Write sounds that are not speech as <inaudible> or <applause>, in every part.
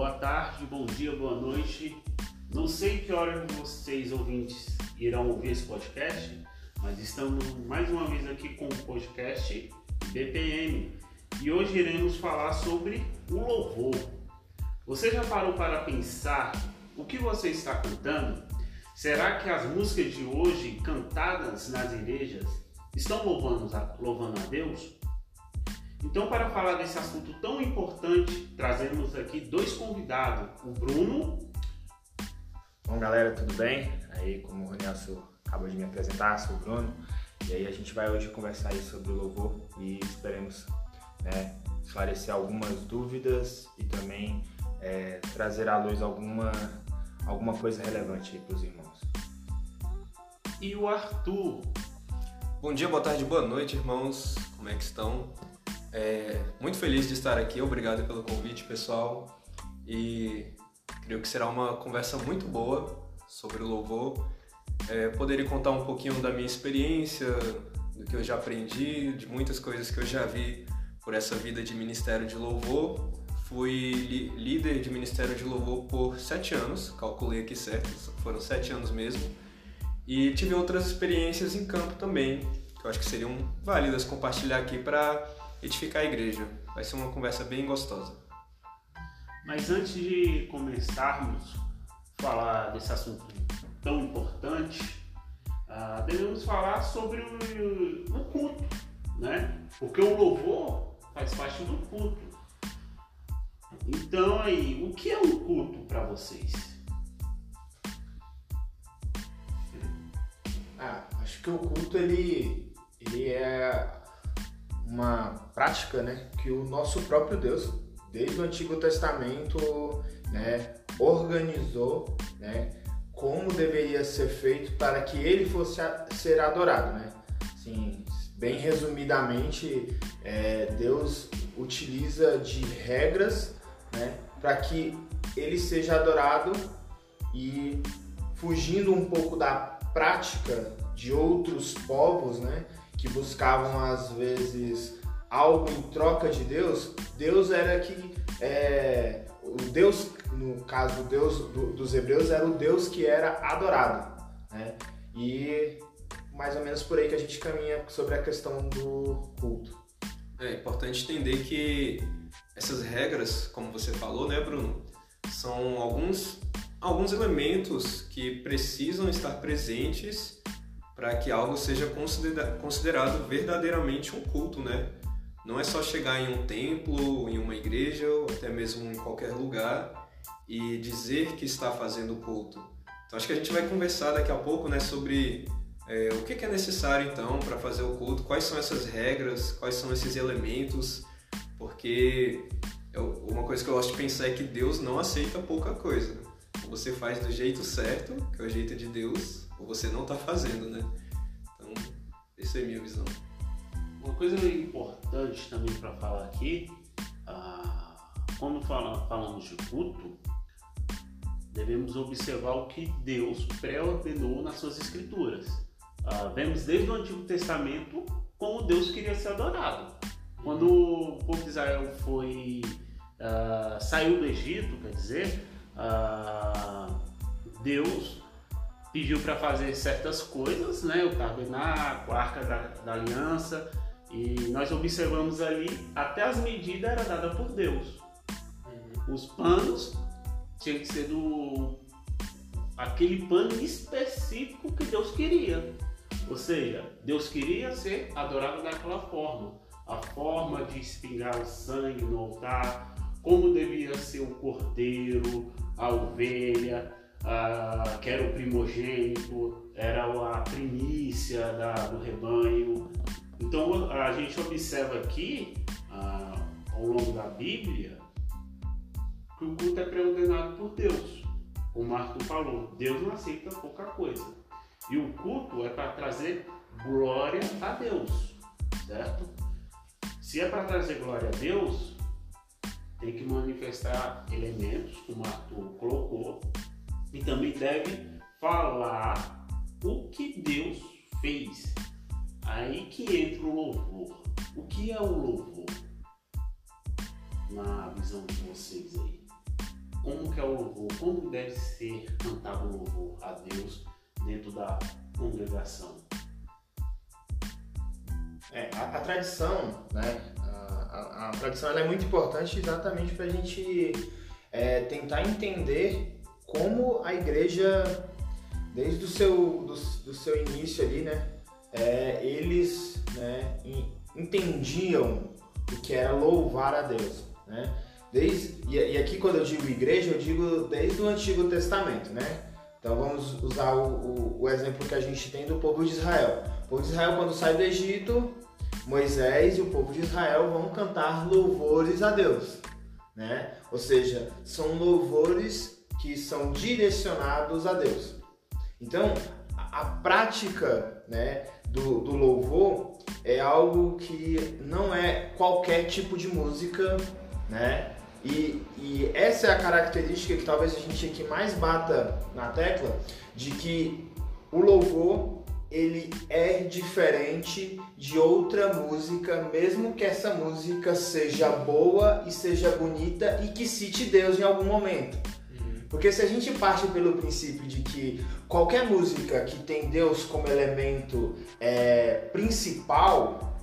boa tarde, bom dia, boa noite. Não sei que hora vocês ouvintes irão ouvir esse podcast, mas estamos mais uma vez aqui com o podcast BPM e hoje iremos falar sobre o louvor. Você já parou para pensar o que você está cantando? Será que as músicas de hoje cantadas nas igrejas estão louvando louvando a Deus? Então, para falar desse assunto tão importante, trazemos aqui dois convidados: o Bruno. Bom, galera, tudo bem? Aí, como o Ronielso acabou de me apresentar, sou o Bruno. E aí, a gente vai hoje conversar aí sobre o louvor e esperemos né, esclarecer algumas dúvidas e também é, trazer à luz alguma, alguma coisa relevante para os irmãos. E o Arthur. Bom dia, boa tarde, boa noite, irmãos. Como é que estão? É, muito feliz de estar aqui, obrigado pelo convite, pessoal. E creio que será uma conversa muito boa sobre o louvor. É, poderia contar um pouquinho da minha experiência, do que eu já aprendi, de muitas coisas que eu já vi por essa vida de ministério de louvor. Fui líder de ministério de louvor por sete anos, calculei aqui certo, foram sete anos mesmo. E tive outras experiências em campo também, que eu acho que seriam válidas compartilhar aqui para edificar a igreja. Vai ser uma conversa bem gostosa. Mas antes de começarmos a falar desse assunto tão importante, uh, devemos falar sobre o, o culto, né? Porque o louvor faz parte do culto. Então aí, o que é um culto para vocês? Ah, acho que o culto ele, ele é uma prática né, que o nosso próprio Deus, desde o Antigo Testamento, né, organizou né, como deveria ser feito para que ele fosse a, ser adorado. Né? Assim, bem resumidamente, é, Deus utiliza de regras né, para que ele seja adorado e fugindo um pouco da prática de outros povos, né? Que buscavam às vezes algo em troca de Deus, Deus era que é, o Deus, no caso Deus do, dos hebreus, era o Deus que era adorado, né? E mais ou menos por aí que a gente caminha sobre a questão do culto. É importante entender que essas regras, como você falou, né, Bruno, são alguns alguns elementos que precisam estar presentes para que algo seja considerado verdadeiramente um culto, né? Não é só chegar em um templo, em uma igreja, ou até mesmo em qualquer lugar e dizer que está fazendo culto. Então acho que a gente vai conversar daqui a pouco, né, sobre é, o que é necessário então para fazer o culto, quais são essas regras, quais são esses elementos, porque eu, uma coisa que eu gosto de pensar é que Deus não aceita pouca coisa. Você faz do jeito certo, que é o jeito de Deus, ou você não está fazendo, né? Então, essa é a minha visão. Uma coisa importante também para falar aqui, ah, quando fala, falamos de culto, devemos observar o que Deus pré-ordenou nas suas escrituras. Ah, vemos desde o Antigo Testamento como Deus queria ser adorado. Quando o povo de Israel foi ah, saiu do Egito, quer dizer, Deus pediu para fazer certas coisas, né? O tabernáculo, a arca da, da, aliança, e nós observamos ali até as medidas eram dadas por Deus. Uhum. Os panos tinham que ser do aquele pano específico que Deus queria. Ou seja, Deus queria ser adorado daquela forma. A forma de espingar o sangue no altar, como devia ser o cordeiro, a ovelha, ah, que era o primogênito, era a primícia da, do rebanho. Então a gente observa aqui, ah, ao longo da Bíblia, que o culto é preordenado por Deus. O Marco falou, Deus não aceita pouca coisa. E o culto é para trazer glória a Deus, certo? Se é para trazer glória a Deus, tem que manifestar elementos, como Arthur colocou, e também deve falar o que Deus fez. Aí que entra o louvor. O que é o louvor? Na visão de vocês aí. como que é o louvor, como deve ser cantado o louvor a Deus dentro da congregação. É, a, a tradição, né? A, a, é muito importante exatamente para a gente é, tentar entender como a igreja, desde o seu, do, do seu início ali, né? É, eles né, entendiam o que era louvar a Deus, né? Desde, e, aqui quando eu digo igreja, eu digo desde o Antigo Testamento, né? Então vamos usar o, o, o, exemplo que a gente tem do povo de Israel. O povo de Israel quando sai do Egito, Moisés e o povo de Israel vão cantar louvores a Deus, né? Ou seja, são louvores que são direcionados a Deus. Então, a, prática, né, do, do louvor é algo que não é qualquer tipo de música, né? E, e, essa é a característica que talvez a gente aqui mais bata na tecla de que o louvor ele é diferente de outra música, mesmo que essa música seja boa e seja bonita e que cite Deus em algum momento. Uhum. Porque se a gente parte pelo princípio de que qualquer música que tem Deus como elemento é, principal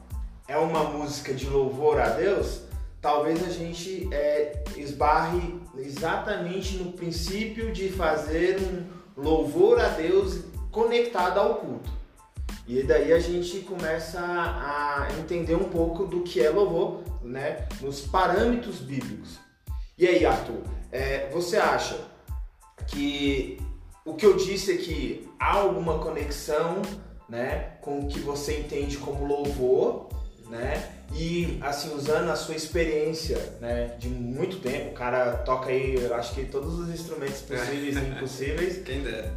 é uma música de louvor a Deus, talvez a gente é, esbarre exatamente no princípio de fazer um louvor a Deus conectado ao culto. E daí a gente começa a entender um pouco do que é louvor, né, nos parâmetros bíblicos. E aí, Arthur, é, você acha que o que eu disse aqui há alguma conexão, né, com o que você entende como louvor, né? E assim, usando a sua experiência, né, de muito tempo, o cara toca aí, eu acho que todos os instrumentos possíveis e <laughs> impossíveis. Quem dera.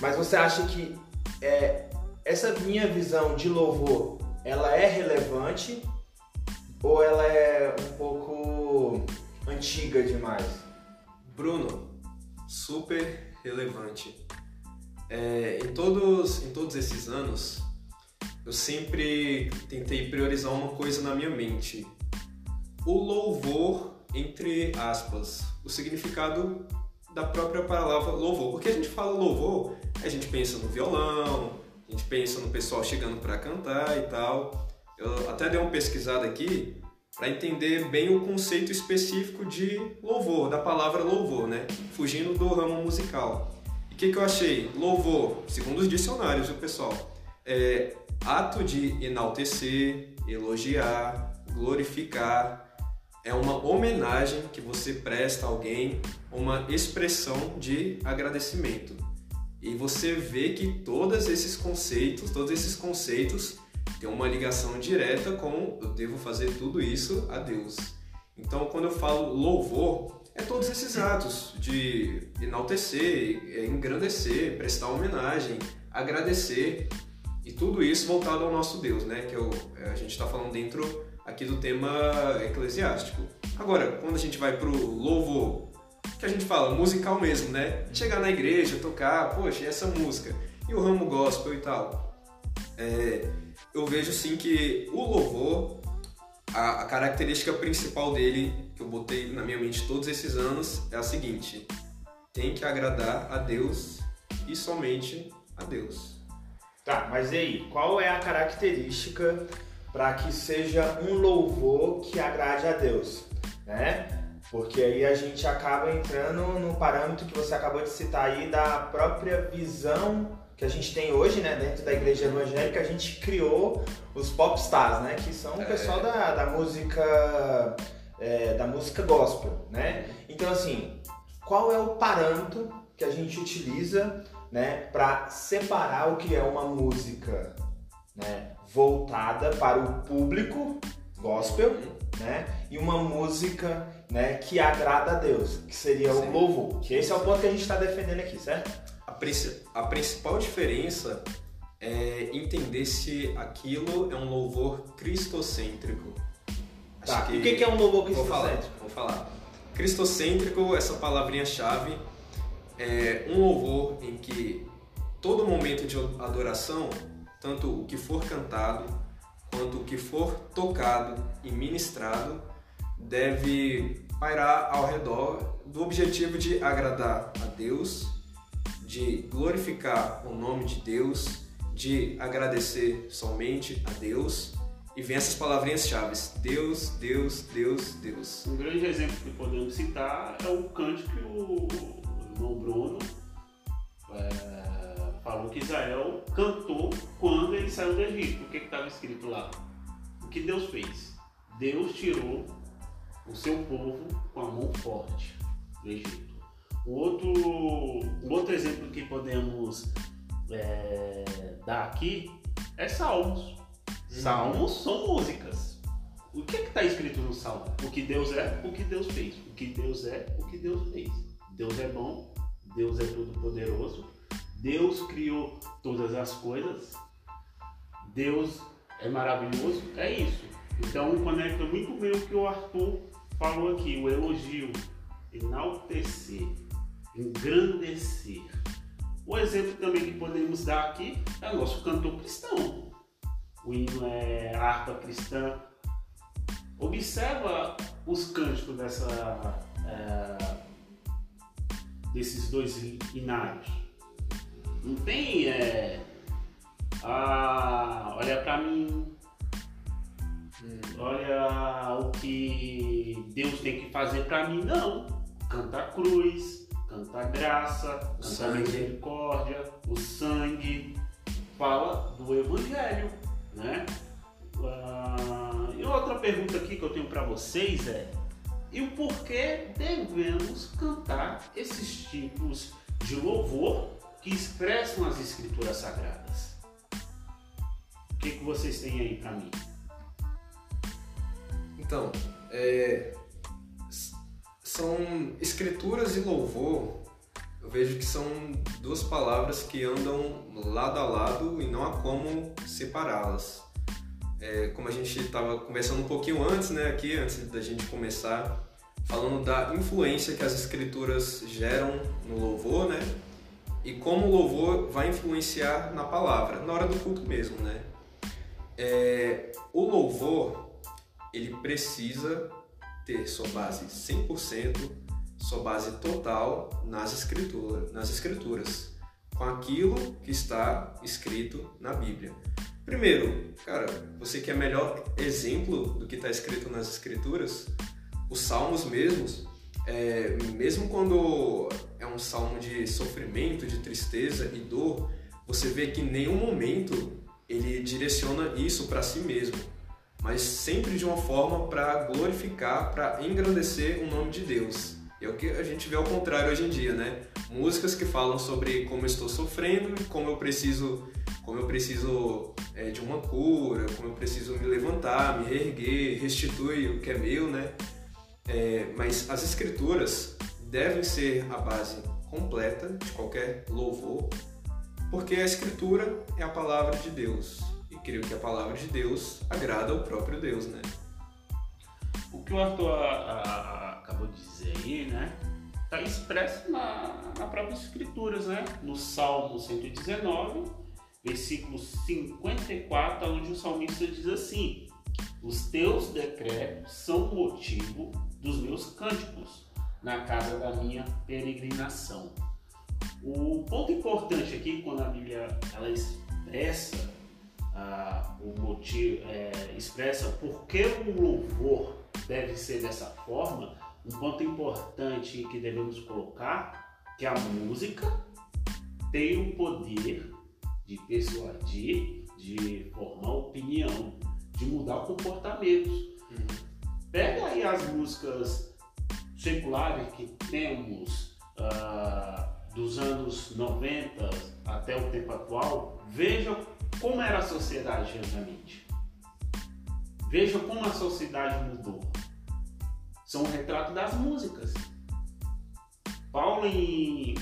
Mas você acha que é, essa minha visão de louvor, ela é relevante ou ela é um pouco antiga demais? Bruno, super relevante. É, em, todos, em todos esses anos, eu sempre tentei priorizar uma coisa na minha mente: o louvor, entre aspas, o significado da própria palavra louvor. Porque a gente fala louvor, a gente pensa no violão, a gente pensa no pessoal chegando para cantar e tal. Eu até dei uma pesquisada aqui para entender bem o conceito específico de louvor, da palavra louvor, né? Fugindo do ramo musical. E o que, que eu achei? Louvor, segundo os dicionários, o pessoal, é ato de enaltecer, elogiar, glorificar. É uma homenagem que você presta a alguém, uma expressão de agradecimento. E você vê que todos esses conceitos, todos esses conceitos têm uma ligação direta com eu devo fazer tudo isso a Deus. Então, quando eu falo louvor, é todos esses atos de enaltecer, é, engrandecer, prestar homenagem, agradecer e tudo isso voltado ao nosso Deus, né? Que eu, é, a gente está falando dentro aqui do tema eclesiástico. Agora, quando a gente vai pro louvor, que a gente fala musical mesmo, né? Chegar na igreja, tocar, poxa, essa música? E o ramo gospel e tal? É, eu vejo sim que o louvor, a, a característica principal dele, que eu botei na minha mente todos esses anos, é a seguinte: tem que agradar a Deus e somente a Deus. Tá, mas e aí, qual é a característica para que seja um louvor que agrade a Deus, né? Porque aí a gente acaba entrando no parâmetro que você acabou de citar aí da própria visão que a gente tem hoje, né, dentro da igreja evangélica, a gente criou os popstars, né, que são o é. pessoal da, da música é, da música gospel, né? Então assim, qual é o parâmetro que a gente utiliza né, para separar o que é uma música né, voltada para o público gospel né, e uma música né, que agrada a Deus, que seria Sim. o louvor. Que esse é o ponto que a gente está defendendo aqui, certo? A, a principal diferença é entender se aquilo é um louvor cristocêntrico. Tá. Que... O que é um louvor cristocêntrico? Vou falar. Vou falar. Cristocêntrico, essa palavrinha-chave, é um louvor em que todo momento de adoração, tanto o que for cantado quanto o que for tocado e ministrado, deve pairar ao redor do objetivo de agradar a Deus, de glorificar o nome de Deus, de agradecer somente a Deus. E vem essas palavrinhas chaves: Deus, Deus, Deus, Deus. Um grande exemplo que podemos citar é o cântico que o irmão Bruno é, falou que Israel cantou quando ele saiu do Egito. O que estava escrito lá? O que Deus fez? Deus tirou o seu povo com a mão forte do Egito. O outro, um outro exemplo que podemos é, dar aqui é Salmos. Uhum. Salmos são músicas. O que é está escrito no Salmo? O que Deus é, o que Deus fez. O que Deus é, o que Deus fez. Deus é bom, Deus é todo poderoso, Deus criou todas as coisas, Deus é maravilhoso, é isso. Então conecta muito bem o que o Arthur falou aqui, o elogio, enaltecer, engrandecer. O exemplo também que podemos dar aqui é o nosso cantor cristão. O hino é harpa cristã. Observa os cânticos dessa, é, desses dois inários. Não tem é, ah, olha para mim, olha o que Deus tem que fazer para mim, não. Canta a cruz, canta a graça, canta a misericórdia, o sangue, fala do Evangelho, né? Ah, e outra pergunta aqui que eu tenho para vocês é: e o porquê devemos cantar esses tipos de louvor que expressam as escrituras sagradas? O que, que vocês têm aí para mim? Então, é, são escrituras e louvor. Eu vejo que são duas palavras que andam lado a lado e não há como separá-las. É, como a gente estava conversando um pouquinho antes, né, aqui, antes da gente começar, falando da influência que as escrituras geram no louvor, né, e como o louvor vai influenciar na palavra, na hora do culto mesmo, né. É, o louvor, ele precisa ter sua base 100%, sua base total nas escrituras, nas escrituras, com aquilo que está escrito na Bíblia. Primeiro, cara, você quer melhor exemplo do que está escrito nas escrituras? Os salmos mesmos, é, mesmo quando é um salmo de sofrimento, de tristeza e dor, você vê que em nenhum momento ele direciona isso para si mesmo mas sempre de uma forma para glorificar, para engrandecer o nome de Deus. É o que a gente vê ao contrário hoje em dia, né? Músicas que falam sobre como eu estou sofrendo, como eu preciso, como eu preciso é, de uma cura, como eu preciso me levantar, me reerguer, restituir o que é meu, né? É, mas as escrituras devem ser a base completa de qualquer louvor, porque a escritura é a palavra de Deus creio que a palavra de Deus agrada ao próprio Deus, né? O que o Arthur a, a, acabou de dizer aí, né? Está expresso na, na própria Escrituras, né? No Salmo 119, versículo 54, onde o salmista diz assim: Os teus decretos são o motivo dos meus cânticos na casa da minha peregrinação. O ponto importante aqui, quando a Bíblia ela expressa ah, o motivo, é, expressa por que o louvor deve ser dessa forma, um ponto importante que devemos colocar que a música tem o poder de persuadir, de formar opinião, de mudar comportamentos. Uhum. Pega aí as músicas seculares que temos uh, dos anos 90 até o tempo atual, veja como era a sociedade antigamente. Veja como a sociedade mudou. São um retrato das músicas. Paulo em,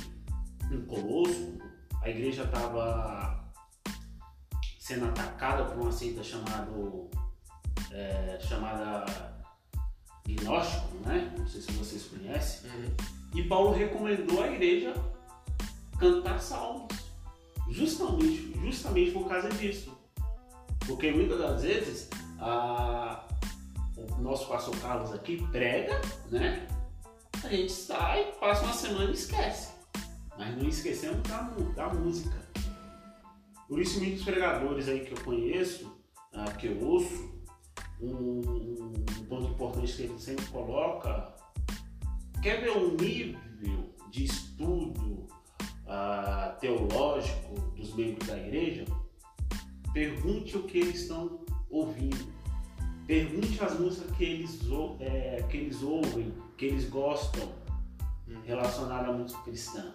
em Colosso, a igreja estava sendo atacada por uma seita chamado, é, chamada gnóstico, né? Não sei se vocês conhecem. Uhum. E Paulo recomendou à igreja cantar salmos. Justamente, justamente por causa disso. Porque muitas das vezes a, o nosso pastor Carlos aqui prega, né? A gente sai, passa uma semana e esquece. Mas não esquecemos da, da música. Por isso muitos pregadores aí que eu conheço, ah, que eu ouço, um, um ponto importante que ele sempre coloca, quer ver o nível de estudo uh, teológico dos membros da igreja? Pergunte o que eles estão ouvindo. Pergunte as músicas que eles, é, que eles ouvem, que eles gostam, relacionadas à música cristã.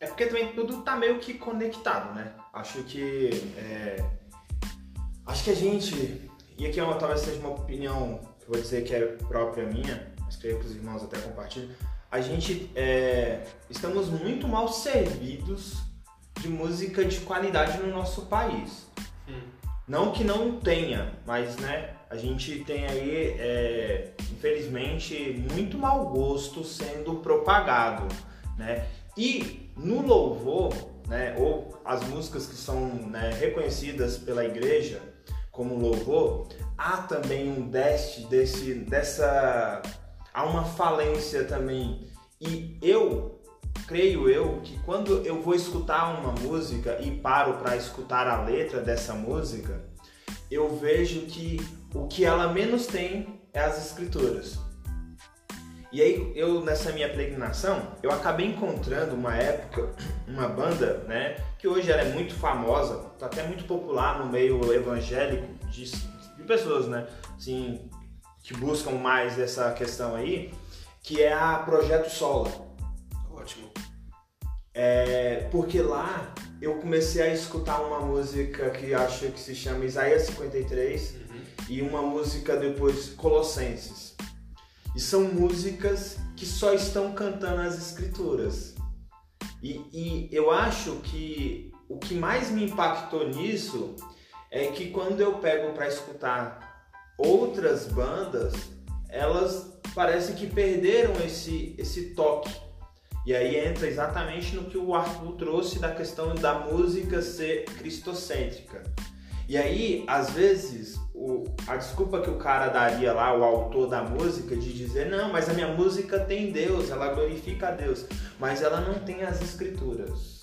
É porque também tudo tá meio que conectado, né? Acho que. É... Acho que a gente. E aqui é uma, talvez seja uma opinião que eu vou dizer que é própria minha, mas creio que os irmãos até compartilham. A gente. É... Estamos muito mal servidos de música de qualidade no nosso país. Hum. Não que não tenha, mas né, a gente tem aí, é, infelizmente, muito mau gosto sendo propagado. Né? E no louvor, né, ou as músicas que são né, reconhecidas pela igreja como louvor, há também um deste desse, dessa. Há uma falência também. E eu creio eu que quando eu vou escutar uma música e paro para escutar a letra dessa música, eu vejo que o que ela menos tem é as escrituras. E aí eu nessa minha peregrinação, eu acabei encontrando uma época, <coughs> uma banda, né, que hoje ela é muito famosa, tá até muito popular no meio evangélico de, de pessoas, né, assim, que buscam mais essa questão aí, que é a Projeto Sola. Ótimo. É, porque lá eu comecei a escutar uma música que acho que se chama Isaías 53 uhum. e uma música depois Colossenses. E são músicas que só estão cantando as escrituras. E, e eu acho que o que mais me impactou nisso é que quando eu pego para escutar outras bandas, elas parece que perderam esse, esse toque. E aí entra exatamente no que o Arthur trouxe da questão da música ser cristocêntrica. E aí, às vezes, o, a desculpa que o cara daria lá, o autor da música, de dizer, não, mas a minha música tem Deus, ela glorifica a Deus, mas ela não tem as escrituras.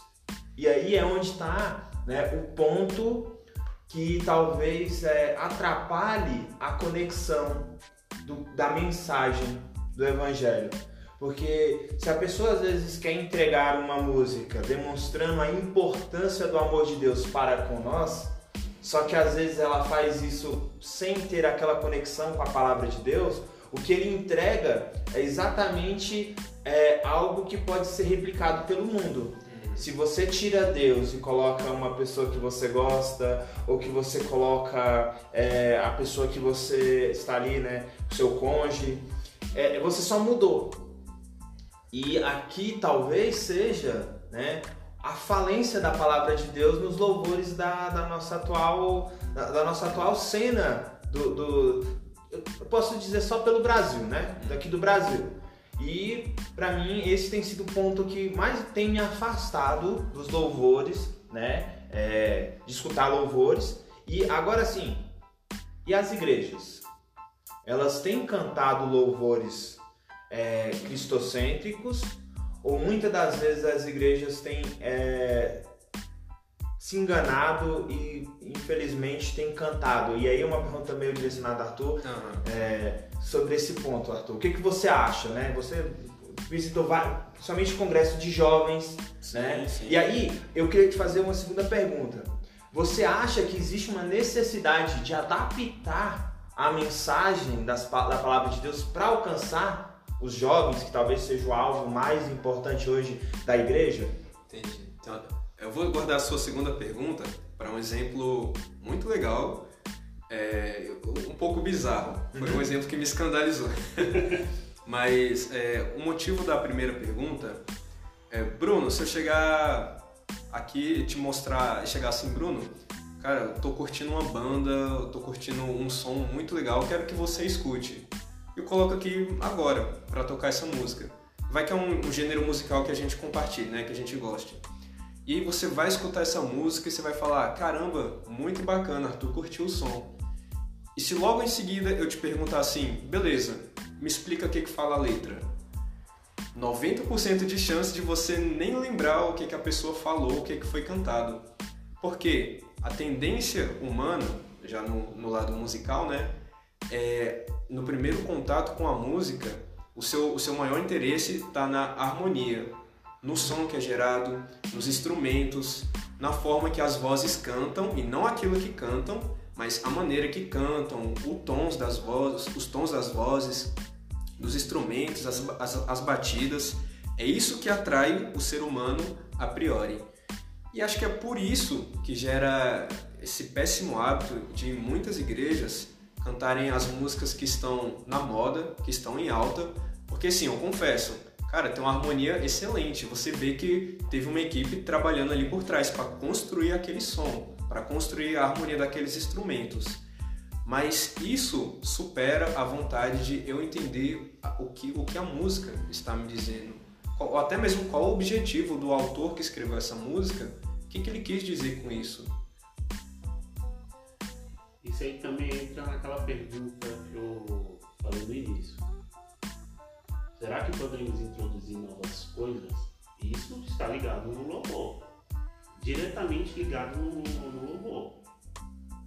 E aí é onde está né, o ponto que talvez é, atrapalhe a conexão do, da mensagem do Evangelho. Porque se a pessoa às vezes quer entregar uma música demonstrando a importância do amor de Deus para com nós, só que às vezes ela faz isso sem ter aquela conexão com a palavra de Deus. O que ele entrega é exatamente é, algo que pode ser replicado pelo mundo. Se você tira Deus e coloca uma pessoa que você gosta, ou que você coloca é, a pessoa que você está ali, né, seu cônjuge, é, você só mudou. E aqui talvez seja né, a falência da palavra de Deus nos louvores da, da nossa atual da, da, nossa atual cena do, do, eu posso dizer só pelo Brasil, né? Daqui do Brasil. E para mim esse tem sido o ponto que mais tem me afastado dos louvores, né? É, de escutar louvores. E agora sim, e as igrejas? Elas têm cantado louvores é, cristocêntricos ou muitas das vezes as igrejas têm é, se enganado e infelizmente têm cantado. E aí uma pergunta meio direcionada Arthur uhum. é, sobre esse ponto, Arthur. O que, que você acha, né? Você visitou somente congresso de jovens, sim, né? Sim. E aí eu queria te fazer uma segunda pergunta. Você acha que existe uma necessidade de adaptar a mensagem das, da palavra de Deus para alcançar os jovens, que talvez seja o alvo mais importante hoje da igreja? Entendi. Eu vou guardar a sua segunda pergunta para um exemplo muito legal, é, um pouco bizarro. Foi um uhum. exemplo que me escandalizou. <laughs> Mas é, o motivo da primeira pergunta é, Bruno, se eu chegar aqui e te mostrar, chegar assim, Bruno, cara, eu tô curtindo uma banda, eu tô curtindo um som muito legal, quero que você escute eu coloco aqui agora para tocar essa música. Vai que é um, um, gênero musical que a gente compartilha, né? Que a gente goste. E aí você vai escutar essa música e você vai falar, caramba, muito bacana, Arthur curtiu o som. E se logo em seguida eu te perguntar assim, beleza, me explica o que, que fala a letra. 90% de chance de você nem lembrar o que, que a pessoa falou, o que, que foi cantado. Porque a tendência humana, já no, no lado musical, né, é no primeiro contato com a música, o seu, o seu maior interesse está na harmonia, no som que é gerado, nos instrumentos, na forma que as vozes cantam e não aquilo que cantam, mas a maneira que cantam, os tons das vozes, os tons das vozes, dos instrumentos, as, as, as batidas. É isso que atrai o ser humano a priori. E acho que é por isso que gera esse péssimo hábito de muitas igrejas cantarem as músicas que estão na moda, que estão em alta, porque assim, eu confesso, cara, tem uma harmonia excelente. Você vê que teve uma equipe trabalhando ali por trás para construir aquele som, para construir a harmonia daqueles instrumentos. Mas isso supera a vontade de eu entender o que, o que a música está me dizendo. Ou até mesmo qual o objetivo do autor que escreveu essa música, o que, que ele quis dizer com isso. Isso aí também entra naquela pergunta que eu falei no início Será que podemos introduzir novas coisas? Isso está ligado no louvor, diretamente ligado no, no louvor.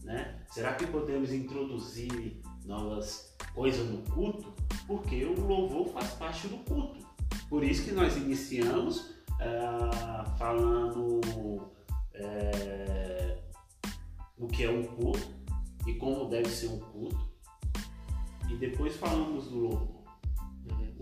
Né? Será que podemos introduzir novas coisas no culto? Porque o louvor faz parte do culto. Por isso que nós iniciamos é, falando é, o que é um culto e como deve ser um culto. E depois falamos do louvor.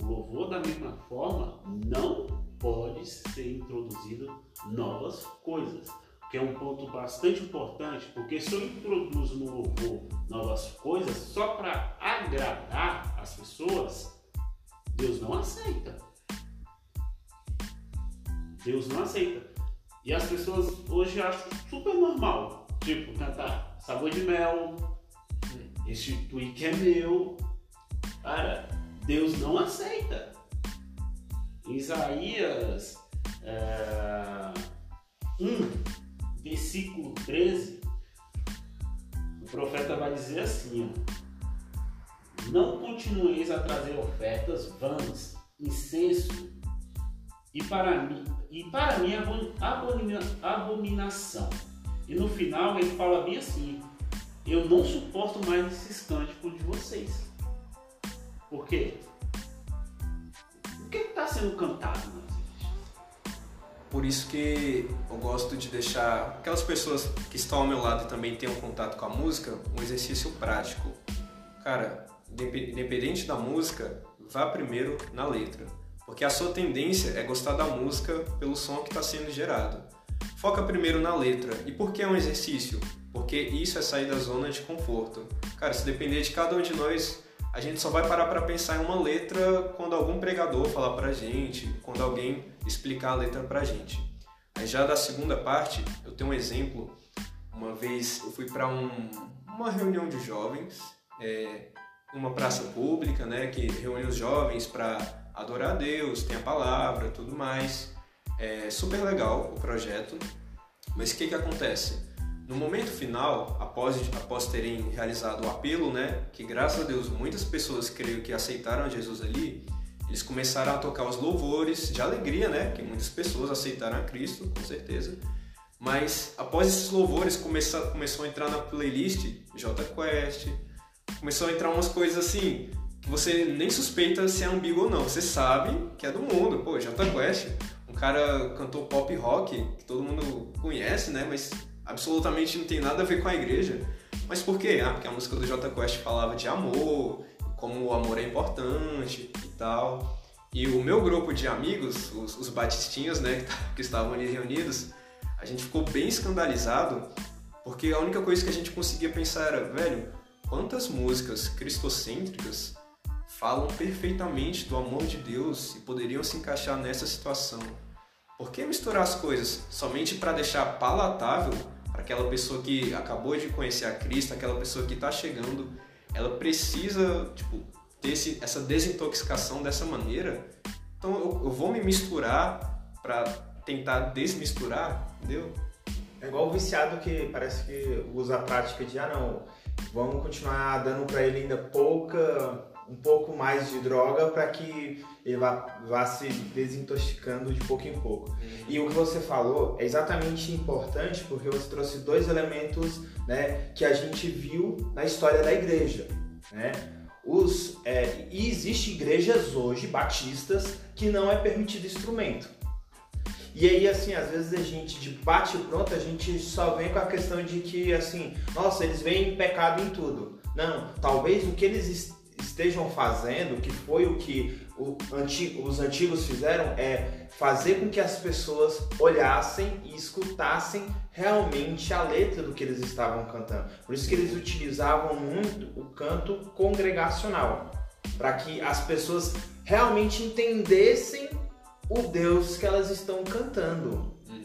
Louvor, da mesma forma, não pode ser introduzido novas coisas, que é um ponto bastante importante, porque se eu introduzo no louvor novas coisas só para agradar as pessoas, Deus não aceita. Deus não aceita. E as pessoas hoje acham super normal, tipo, cantar sabor de mel, instituir que é meu. Cara, Deus não aceita. Isaías é, 1, versículo 13, o profeta vai dizer assim: ó, Não continueis a trazer ofertas vãs, incenso, e para mim, e para mim abomina, abominação. E no final ele fala bem assim: Eu não suporto mais esses cânticos de vocês. Por quê? O que está sendo cantado nas? Por isso que eu gosto de deixar aquelas pessoas que estão ao meu lado e também um contato com a música, um exercício prático. Cara, independente da música, vá primeiro na letra. Porque a sua tendência é gostar da música pelo som que está sendo gerado. Foca primeiro na letra. E por que é um exercício? Porque isso é sair da zona de conforto. Cara, se depender de cada um de nós, a gente só vai parar para pensar em uma letra quando algum pregador falar para a gente, quando alguém explicar a letra para a gente. Já da segunda parte, eu tenho um exemplo. Uma vez eu fui para um, uma reunião de jovens, é, uma praça pública, né, que reúne os jovens para adorar a Deus, tem a palavra, tudo mais. É super legal o projeto. Mas o que que acontece? No momento final, após, após terem realizado o apelo, né, que graças a Deus muitas pessoas creio que aceitaram Jesus ali, eles começaram a tocar os louvores de alegria, né, que muitas pessoas aceitaram a Cristo, com certeza. Mas após esses louvores começou, começou a entrar na playlist J Quest, começou a entrar umas coisas assim que você nem suspeita se é ambíguo ou não. Você sabe que é do mundo, pô, J Quest, um cara cantou pop rock que todo mundo conhece, né, mas absolutamente não tem nada a ver com a igreja. Mas por quê? Ah, porque a música do J Quest falava de amor, como o amor é importante e tal. E o meu grupo de amigos, os, os batistinhos, né, <laughs> que, que estavam ali reunidos, a gente ficou bem escandalizado, porque a única coisa que a gente conseguia pensar era, velho, quantas músicas cristocêntricas falam perfeitamente do amor de Deus e poderiam se encaixar nessa situação? Por que misturar as coisas somente para deixar palatável para aquela pessoa que acabou de conhecer a Cristo, aquela pessoa que está chegando, ela precisa tipo, ter esse, essa desintoxicação dessa maneira. Então eu, eu vou me misturar para tentar desmisturar, entendeu? É igual o viciado que parece que usa a prática de, ah não, vamos continuar dando para ele ainda pouca, um pouco mais de droga para que ele vá, vá se desintoxicando de pouco em pouco. Uhum. E o que você falou é exatamente importante porque você trouxe dois elementos né, que a gente viu na história da igreja. Né? Os, é, e existem igrejas hoje batistas que não é permitido instrumento. E aí, assim, às vezes a gente, de bate pronto, a gente só vem com a questão de que, assim, nossa, eles veem pecado em tudo. Não, talvez o que eles estejam fazendo, que foi o que o antigo, os antigos fizeram, é fazer com que as pessoas olhassem e escutassem realmente a letra do que eles estavam cantando. Por isso que eles utilizavam muito o canto congregacional, para que as pessoas realmente entendessem o Deus que elas estão cantando. Uhum.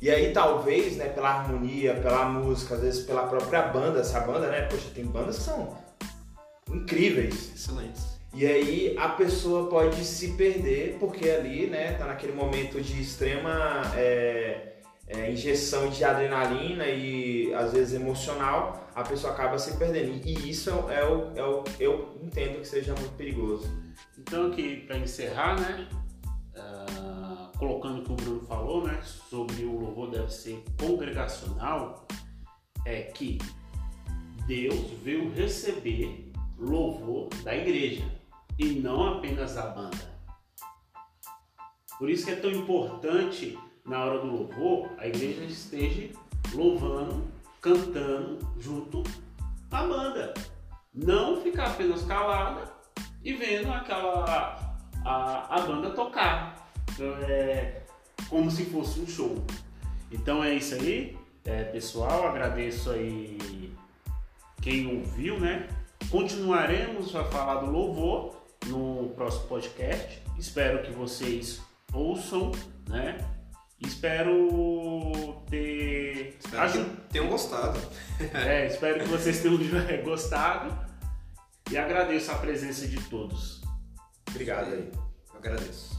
E aí talvez, né, pela harmonia, pela música, às vezes pela própria banda, essa banda, né, poxa, tem bandas que são incríveis. Excelentes. E aí a pessoa pode se perder porque ali, né, tá naquele momento de extrema é, é, injeção de adrenalina e às vezes emocional, a pessoa acaba se perdendo. E isso é, é o, é o eu entendo que seja muito perigoso. Então aqui para encerrar, né, colocando o que o Bruno falou, né, sobre o louvor deve ser congregacional, é que Deus veio receber louvor da igreja e não apenas da banda. Por isso que é tão importante na hora do louvor a igreja esteja louvando, cantando junto à banda. Não ficar apenas calada e vendo aquela a, a banda tocar. Então é como se fosse um show. Então é isso aí, é, pessoal. Agradeço aí quem ouviu, né? Continuaremos a falar do louvor no próximo podcast. Espero que vocês ouçam, né? Espero ter. Espero Acho... que tenham gostado. é, <laughs> espero que vocês tenham <laughs> gostado. E agradeço a presença de todos. Obrigado aí. Eu agradeço.